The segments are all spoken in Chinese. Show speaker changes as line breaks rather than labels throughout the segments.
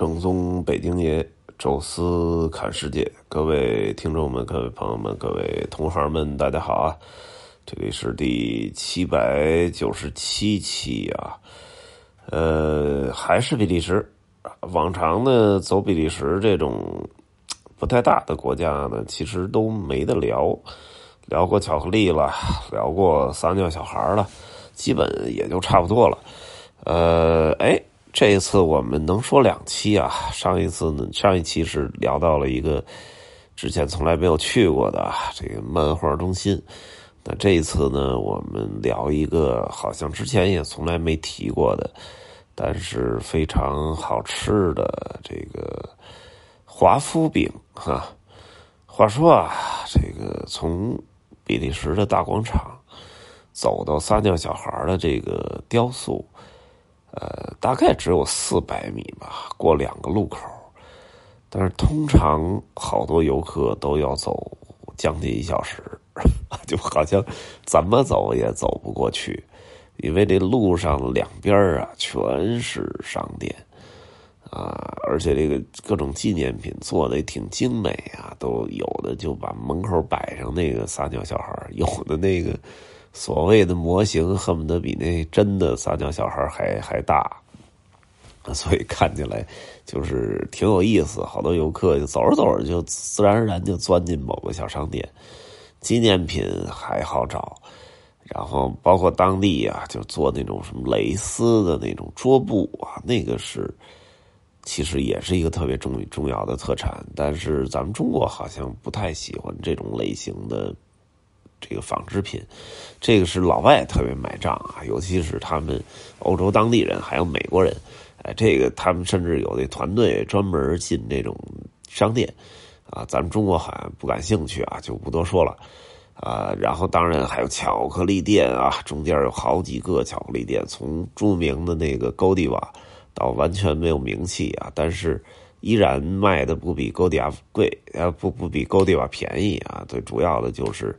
正宗北京爷，宙斯看世界，各位听众们、各位朋友们、各位同行们，大家好啊！这里是第七百九十七期啊，呃，还是比利时。往常呢，走比利时这种不太大的国家呢，其实都没得聊。聊过巧克力了，聊过撒尿小孩了，基本也就差不多了。呃，哎。这一次我们能说两期啊，上一次呢，上一期是聊到了一个之前从来没有去过的这个漫画中心，那这一次呢，我们聊一个好像之前也从来没提过的，但是非常好吃的这个华夫饼哈。话说啊，这个从比利时的大广场走到撒尿小孩的这个雕塑。呃，大概只有四百米吧，过两个路口，但是通常好多游客都要走将近一小时，就好像怎么走也走不过去，因为这路上两边啊全是商店啊，而且这个各种纪念品做的也挺精美啊，都有的就把门口摆上那个撒尿小孩，有的那个。所谓的模型恨不得比那真的撒娇小孩还还大，所以看起来就是挺有意思。好多游客就走着走着就自然而然就钻进某个小商店，纪念品还好找，然后包括当地啊就做那种什么蕾丝的那种桌布啊，那个是其实也是一个特别重重要的特产，但是咱们中国好像不太喜欢这种类型的。这个纺织品，这个是老外特别买账啊，尤其是他们欧洲当地人，还有美国人，哎，这个他们甚至有的团队专门进这种商店啊，咱们中国好像不感兴趣啊，就不多说了啊。然后当然还有巧克力店啊，中间有好几个巧克力店，从著名的那个高迪瓦到完全没有名气啊，但是依然卖的不比高迪瓦贵，呃，不不比高迪瓦便宜啊。最主要的就是。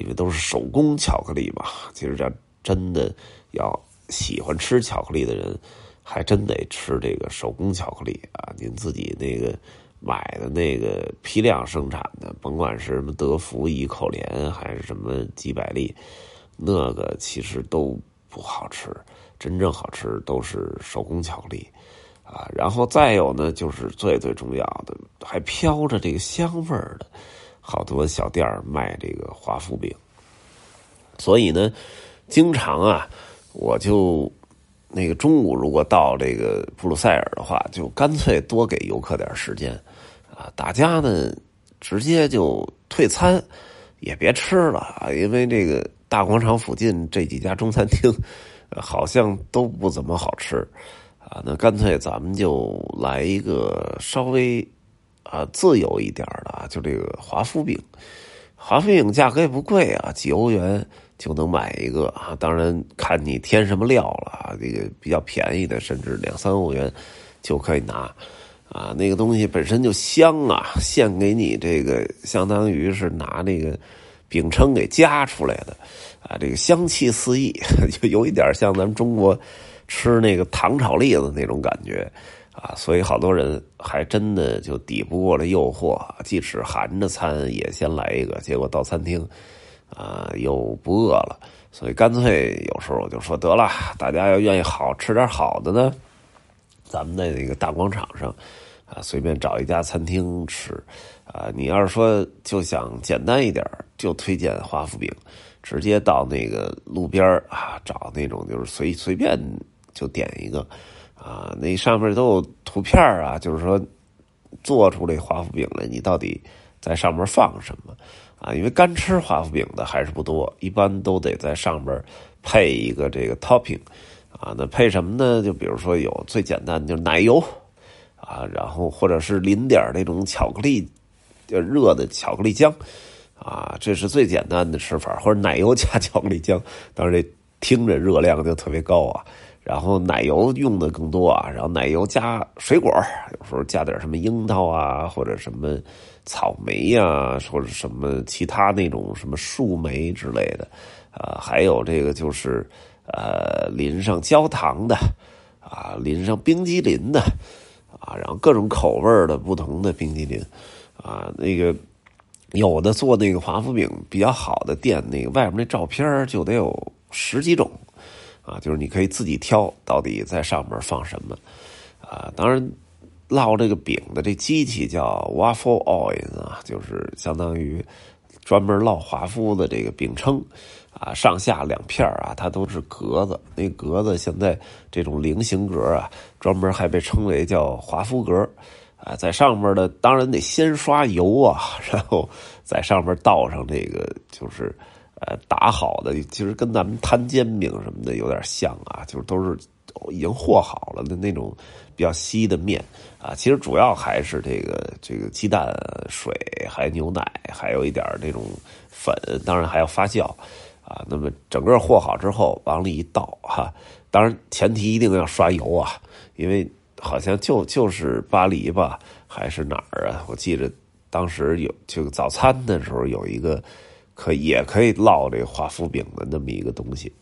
因为都是手工巧克力嘛，其实这真的要喜欢吃巧克力的人，还真得吃这个手工巧克力啊！您自己那个买的那个批量生产的，甭管是什么德芙、一口莲还是什么几百利，那个其实都不好吃。真正好吃都是手工巧克力啊！然后再有呢，就是最最重要的，还飘着这个香味儿的。好多小店卖这个华夫饼，所以呢，经常啊，我就那个中午如果到这个布鲁塞尔的话，就干脆多给游客点时间啊，大家呢直接就退餐，也别吃了，因为这个大广场附近这几家中餐厅 好像都不怎么好吃啊，那干脆咱们就来一个稍微。啊，自由一点的啊，就这个华夫饼，华夫饼价格也不贵啊，几欧元就能买一个啊。当然看你添什么料了啊，这个比较便宜的，甚至两三欧元就可以拿啊。那个东西本身就香啊，现给你这个相当于是拿那个饼铛给夹出来的啊，这个香气四溢，就有一点像咱们中国吃那个糖炒栗子那种感觉。啊，所以好多人还真的就抵不过这诱惑，即使含着餐也先来一个，结果到餐厅，啊，又不饿了，所以干脆有时候我就说得了，大家要愿意好吃点好的呢，咱们在那个大广场上，啊，随便找一家餐厅吃，啊，你要是说就想简单一点，就推荐华夫饼，直接到那个路边啊，找那种就是随随便就点一个。啊，那上面都有图片啊，就是说做出这华夫饼来，你到底在上面放什么啊？因为干吃华夫饼的还是不多，一般都得在上边配一个这个 topping 啊。那配什么呢？就比如说有最简单的，就是奶油啊，然后或者是淋点那种巧克力，就热的巧克力浆啊，这是最简单的吃法，或者奶油加 巧克力浆，当然这听着热量就特别高啊。然后奶油用的更多啊，然后奶油加水果，有时候加点什么樱桃啊，或者什么草莓呀，或者什么其他那种什么树莓之类的，啊，还有这个就是呃淋上焦糖的，啊淋上冰激凌的，啊，然后各种口味的不同的冰激凌啊，那个有的做那个华夫饼比较好的店，那个外面那照片就得有十几种啊，就是你可以自己挑到底在上面放什么啊，当然。烙这个饼的这机器叫 waffle oven 啊，就是相当于专门烙华夫的这个饼铛啊，上下两片啊，它都是格子。那格子现在这种菱形格啊，专门还被称为叫华夫格啊，在上面的当然得先刷油啊，然后在上面倒上这个就是呃打好的，其实跟咱们摊煎饼什么的有点像啊，就是都是已经和好了的那种。比较稀的面啊，其实主要还是这个这个鸡蛋、水，还有牛奶，还有一点那种粉，当然还要发酵啊。那么整个和好之后往里一倒哈，当然前提一定要刷油啊，因为好像就就是巴黎吧，还是哪儿啊？我记着当时有就早餐的时候有一个可也可以烙这华夫饼的那么一个东西。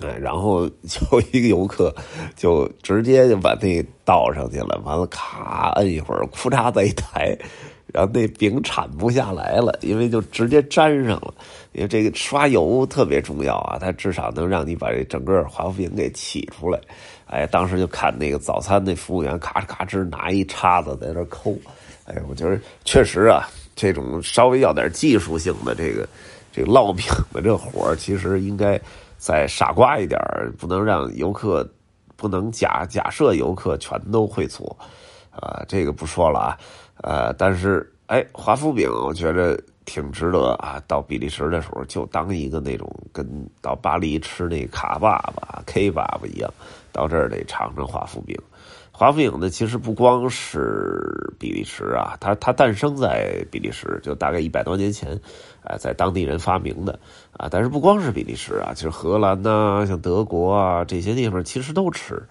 哎，然后就一个游客，就直接就把那倒上去了，完了咔摁一会儿，库嚓再一抬，然后那饼铲不下来了，因为就直接粘上了。因为这个刷油特别重要啊，它至少能让你把这整个华夫饼给起出来。哎，当时就看那个早餐那服务员咔哧咔哧拿一叉子在那抠。哎，我觉得确实啊，这种稍微要点技术性的这个这个烙饼的这活其实应该。再傻瓜一点不能让游客，不能假假设游客全都会做，啊，这个不说了啊，呃，但是哎，华夫饼我觉得挺值得啊，到比利时的时候就当一个那种跟到巴黎吃那卡爸爸 K 爸爸一样，到这儿得尝尝华夫饼。华夫饼呢，其实不光是比利时啊，它它诞生在比利时，就大概一百多年前，啊，在当地人发明的啊。但是不光是比利时啊，其实荷兰呐，像德国啊这些地方其实都吃，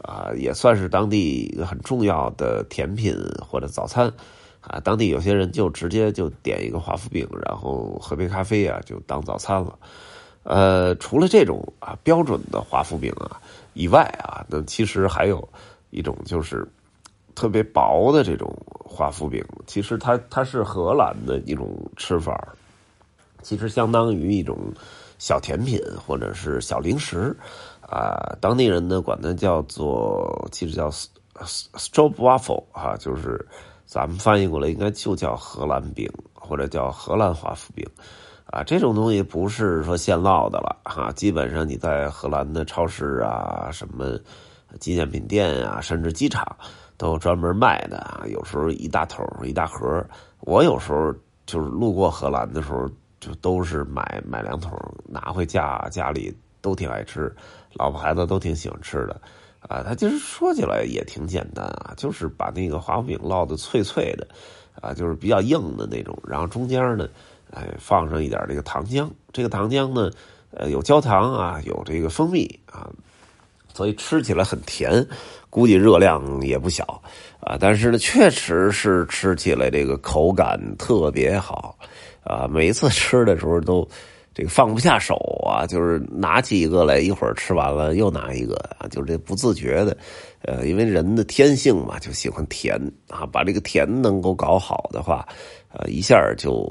啊，也算是当地很重要的甜品或者早餐啊。当地有些人就直接就点一个华夫饼，然后喝杯咖啡啊，就当早餐了。呃，除了这种啊标准的华夫饼啊以外啊，那其实还有。一种就是特别薄的这种华夫饼，其实它它是荷兰的一种吃法，其实相当于一种小甜品或者是小零食啊。当地人呢管它叫做，其实叫 stroopwafel 啊，就是咱们翻译过来应该就叫荷兰饼或者叫荷兰华夫饼啊。这种东西不是说现烙的了哈，基本上你在荷兰的超市啊什么。纪念品店啊，甚至机场都专门卖的啊。有时候一大桶一大盒，我有时候就是路过荷兰的时候，就都是买买两桶拿回家，家里都挺爱吃，老婆孩子都挺喜欢吃的啊。它其实说起来也挺简单啊，就是把那个华夫饼烙的脆脆的啊，就是比较硬的那种，然后中间呢，哎放上一点这个糖浆，这个糖浆呢，呃有焦糖啊，有这个蜂蜜啊。所以吃起来很甜，估计热量也不小啊。但是呢，确实是吃起来这个口感特别好啊。每一次吃的时候都这个放不下手啊，就是拿起一个来，一会儿吃完了又拿一个啊，就是这不自觉的。呃，因为人的天性嘛，就喜欢甜啊。把这个甜能够搞好的话，呃，一下就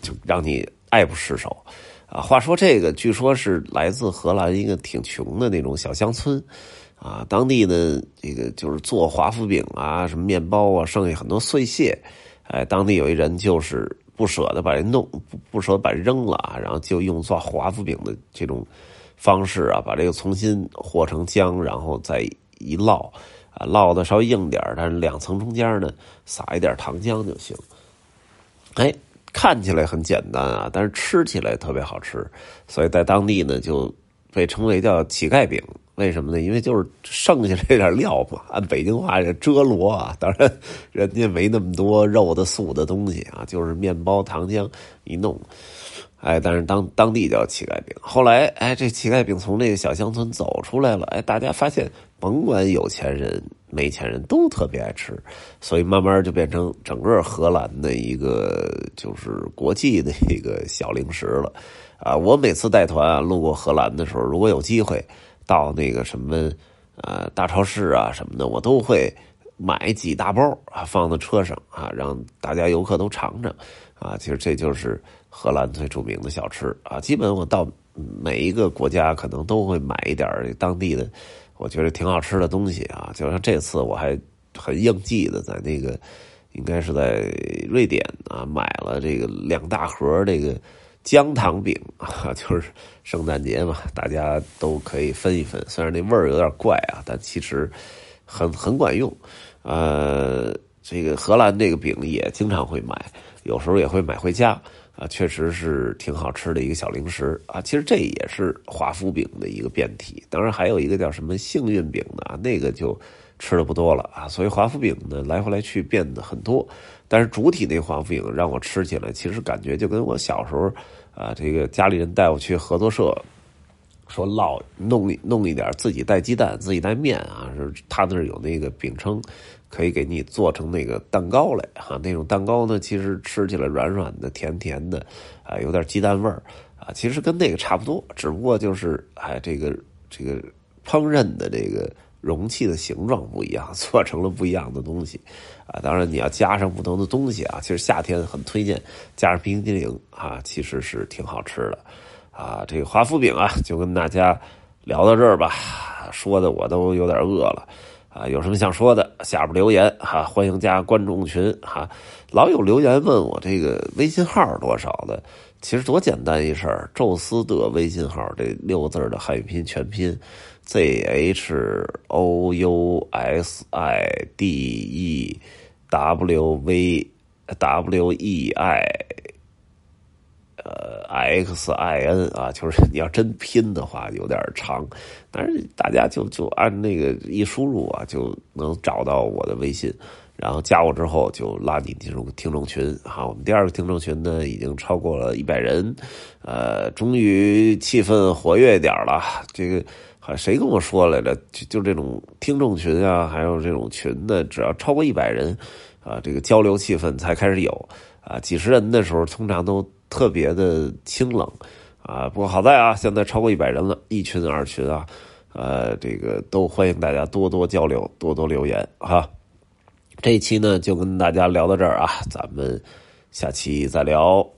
就让你爱不释手。啊，话说这个，据说是来自荷兰一个挺穷的那种小乡村，啊，当地的这个就是做华夫饼啊，什么面包啊，剩下很多碎屑，哎，当地有一人就是不舍得把人弄，不不舍得把扔了，然后就用做华夫饼的这种方式啊，把这个重新和成浆，然后再一烙，啊，烙的稍微硬点但是两层中间呢撒一点糖浆就行，哎。看起来很简单啊，但是吃起来特别好吃，所以在当地呢就被称为叫乞丐饼。为什么呢？因为就是剩下这点料嘛，按北京话叫遮罗啊。当然，人家没那么多肉的素的东西啊，就是面包、糖浆一弄，哎，但是当当地叫乞丐饼。后来，哎，这乞丐饼从那个小乡村走出来了，哎，大家发现，甭管有钱人。没钱人都特别爱吃，所以慢慢就变成整个荷兰的一个就是国际的一个小零食了。啊，我每次带团路过荷兰的时候，如果有机会到那个什么呃大超市啊什么的，我都会买几大包啊，放在车上啊，让大家游客都尝尝啊。其实这就是荷兰最著名的小吃啊。基本我到每一个国家，可能都会买一点当地的，我觉得挺好吃的东西啊。就像这次我还很应季的，在那个应该是在瑞典啊，买了这个两大盒这个。姜糖饼啊，就是圣诞节嘛，大家都可以分一分。虽然那味儿有点怪啊，但其实很很管用。呃，这个荷兰这个饼也经常会买，有时候也会买回家啊，确实是挺好吃的一个小零食啊。其实这也是华夫饼的一个变体，当然还有一个叫什么幸运饼的啊，那个就吃的不多了啊。所以华夫饼呢，来回来去变得很多。但是主体那华夫饼让我吃起来，其实感觉就跟我小时候，啊，这个家里人带我去合作社，说烙弄弄一点自己带鸡蛋自己带面啊，是他那儿有那个饼铛，可以给你做成那个蛋糕来哈。那种蛋糕呢，其实吃起来软软的、甜甜的，啊，有点鸡蛋味儿啊，其实跟那个差不多，只不过就是哎，这个这个烹饪的这个。容器的形状不一样，做成了不一样的东西，啊，当然你要加上不同的东西啊。其实夏天很推荐加上冰激凌啊，其实是挺好吃的，啊，这个华夫饼啊，就跟大家聊到这儿吧，说的我都有点饿了，啊，有什么想说的，下边留言哈，欢迎加观众群哈。老有留言问我这个微信号多少的，其实多简单一事儿，宙斯的微信号这六个字的汉语拼音全拼。z h o u s i d e w v w e i 呃 x i n 啊，就是你要真拼的话有点长，但是大家就就按那个一输入啊，就能找到我的微信，然后加我之后就拉你进入听众群哈。我们第二个听众群呢已经超过了一百人，呃，终于气氛活跃一点了，这个好。谁跟我说来着？就就这种听众群啊，还有这种群的，只要超过一百人，啊，这个交流气氛才开始有啊。几十人的时候，通常都特别的清冷啊。不过好在啊，现在超过一百人了，一群二群啊，呃，这个都欢迎大家多多交流，多多留言哈。这一期呢，就跟大家聊到这儿啊，咱们下期再聊。